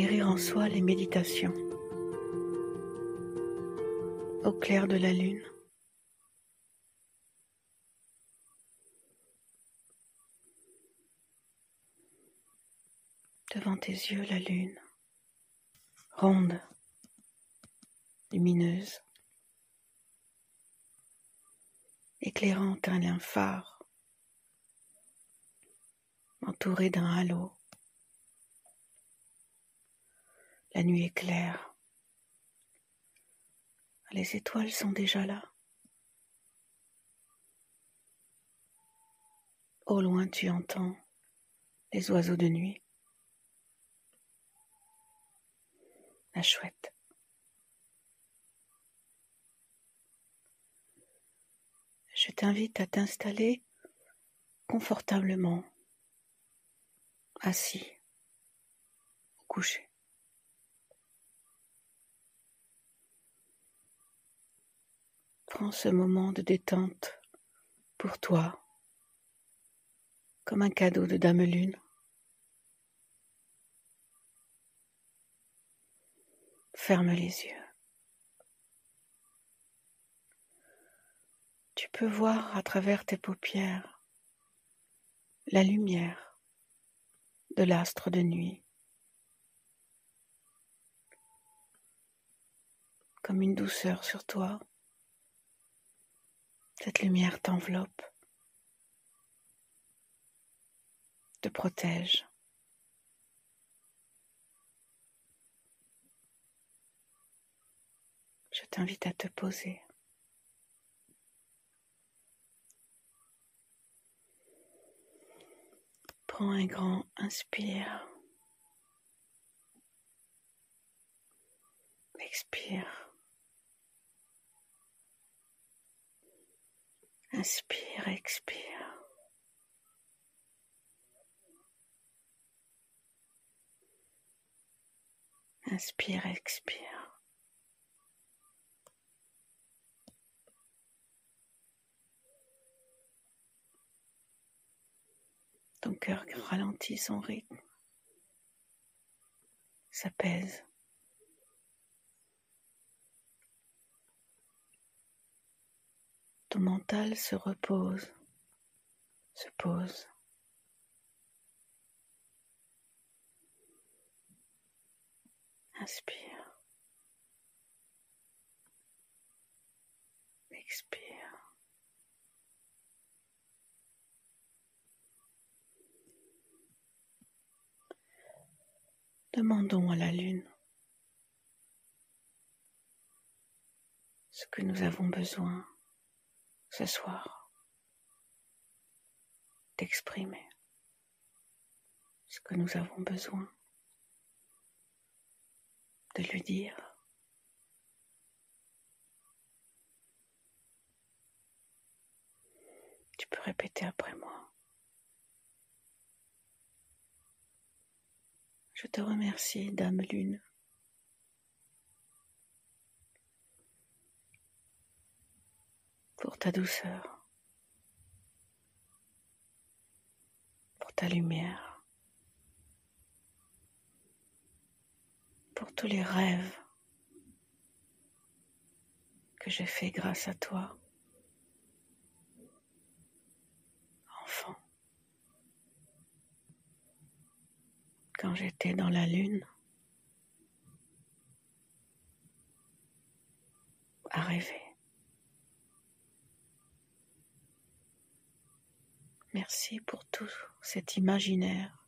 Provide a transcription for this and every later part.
guérir en soi les méditations. Au clair de la lune. Devant tes yeux, la lune, ronde, lumineuse, éclairant un phare, entouré d'un halo. La nuit est claire. Les étoiles sont déjà là. Au loin tu entends les oiseaux de nuit. La chouette. Je t'invite à t'installer confortablement, assis, ou couché. Prends ce moment de détente pour toi, comme un cadeau de Dame Lune. Ferme les yeux. Tu peux voir à travers tes paupières la lumière de l'astre de nuit, comme une douceur sur toi. Cette lumière t'enveloppe, te protège. Je t'invite à te poser. Prends un grand inspire. Expire. Inspire, expire. Inspire, expire. Ton cœur ralentit son rythme, s'apaise. Ton mental se repose, se pose. Inspire. Expire. Demandons à la Lune ce que nous avons besoin ce soir d'exprimer ce que nous avons besoin de lui dire. Tu peux répéter après moi. Je te remercie, Dame Lune, pour ta douceur, pour ta lumière, pour tous les rêves que j'ai faits grâce à toi, enfant. Quand j'étais dans la lune, à rêver. Merci pour tout cet imaginaire.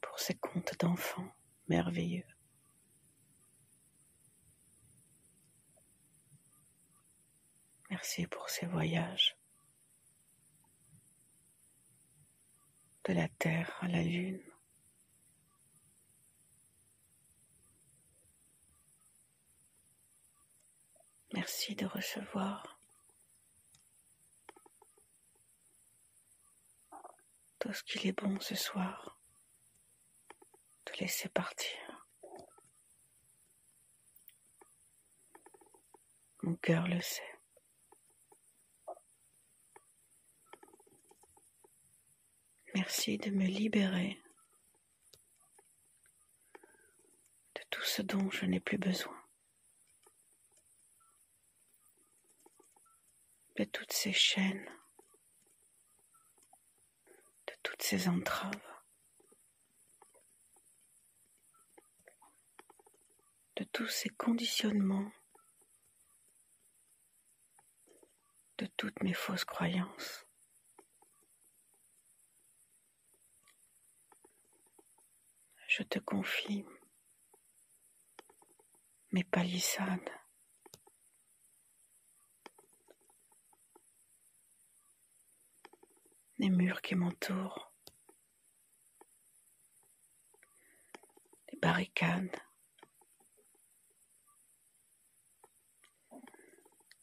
Pour ces contes d'enfants merveilleux. Merci pour ces voyages de la Terre à la Lune. Merci de recevoir tout ce qu'il est bon ce soir, de laisser partir. Mon cœur le sait. Merci de me libérer de tout ce dont je n'ai plus besoin. De toutes ces chaînes, de toutes ces entraves. de tous ces conditionnements, de toutes mes fausses croyances. Je te confie mes palissades. Les murs qui m'entourent, les barricades,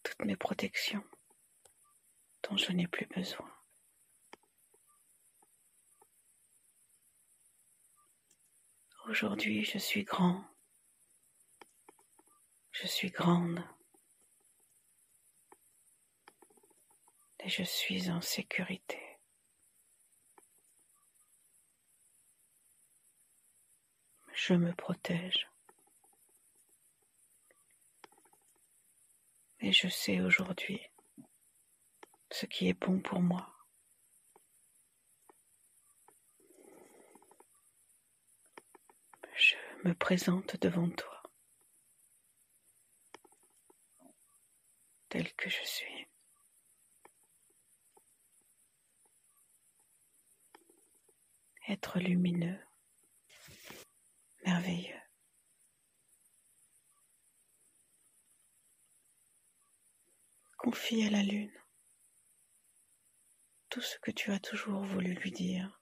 toutes mes protections dont je n'ai plus besoin. Aujourd'hui, je suis grand. Je suis grande. Et je suis en sécurité. Je me protège. Et je sais aujourd'hui ce qui est bon pour moi. Je me présente devant toi tel que je suis. Être lumineux, merveilleux. Confie à la lune tout ce que tu as toujours voulu lui dire.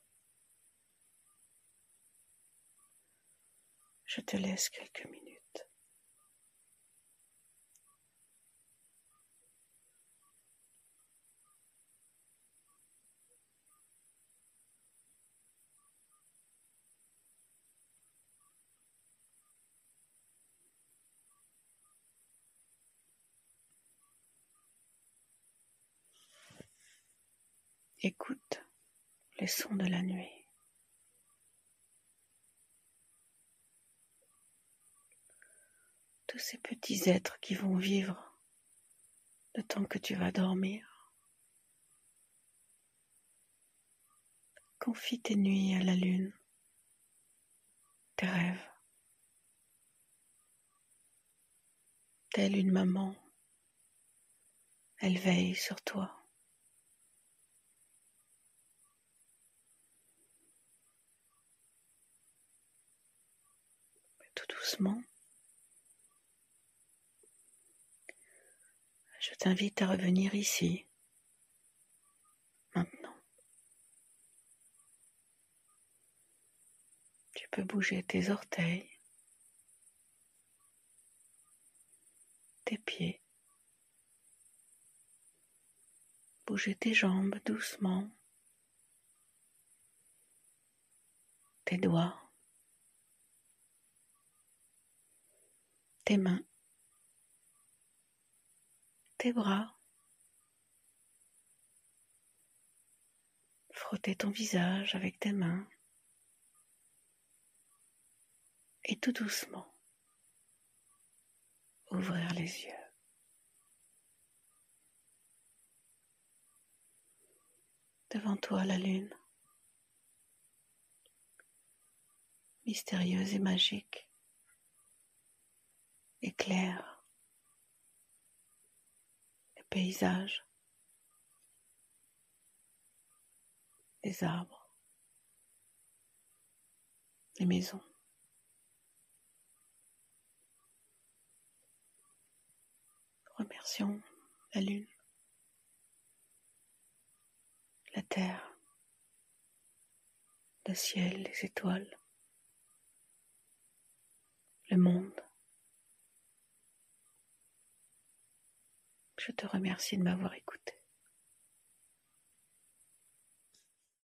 Je te laisse quelques minutes. Écoute les sons de la nuit. Tous ces petits êtres qui vont vivre le temps que tu vas dormir. Confie tes nuits à la lune, tes rêves. Telle une maman, elle veille sur toi. Doucement. Je t'invite à revenir ici, maintenant. Tu peux bouger tes orteils, tes pieds, bouger tes jambes doucement, tes doigts. Tes mains, tes bras, frotter ton visage avec tes mains. Et tout doucement ouvrir les yeux. Devant toi la lune, mystérieuse et magique, éclaire les paysages, les arbres, les maisons. Remercions la lune, la terre, le ciel, les étoiles, le monde. Je te remercie de m'avoir écouté.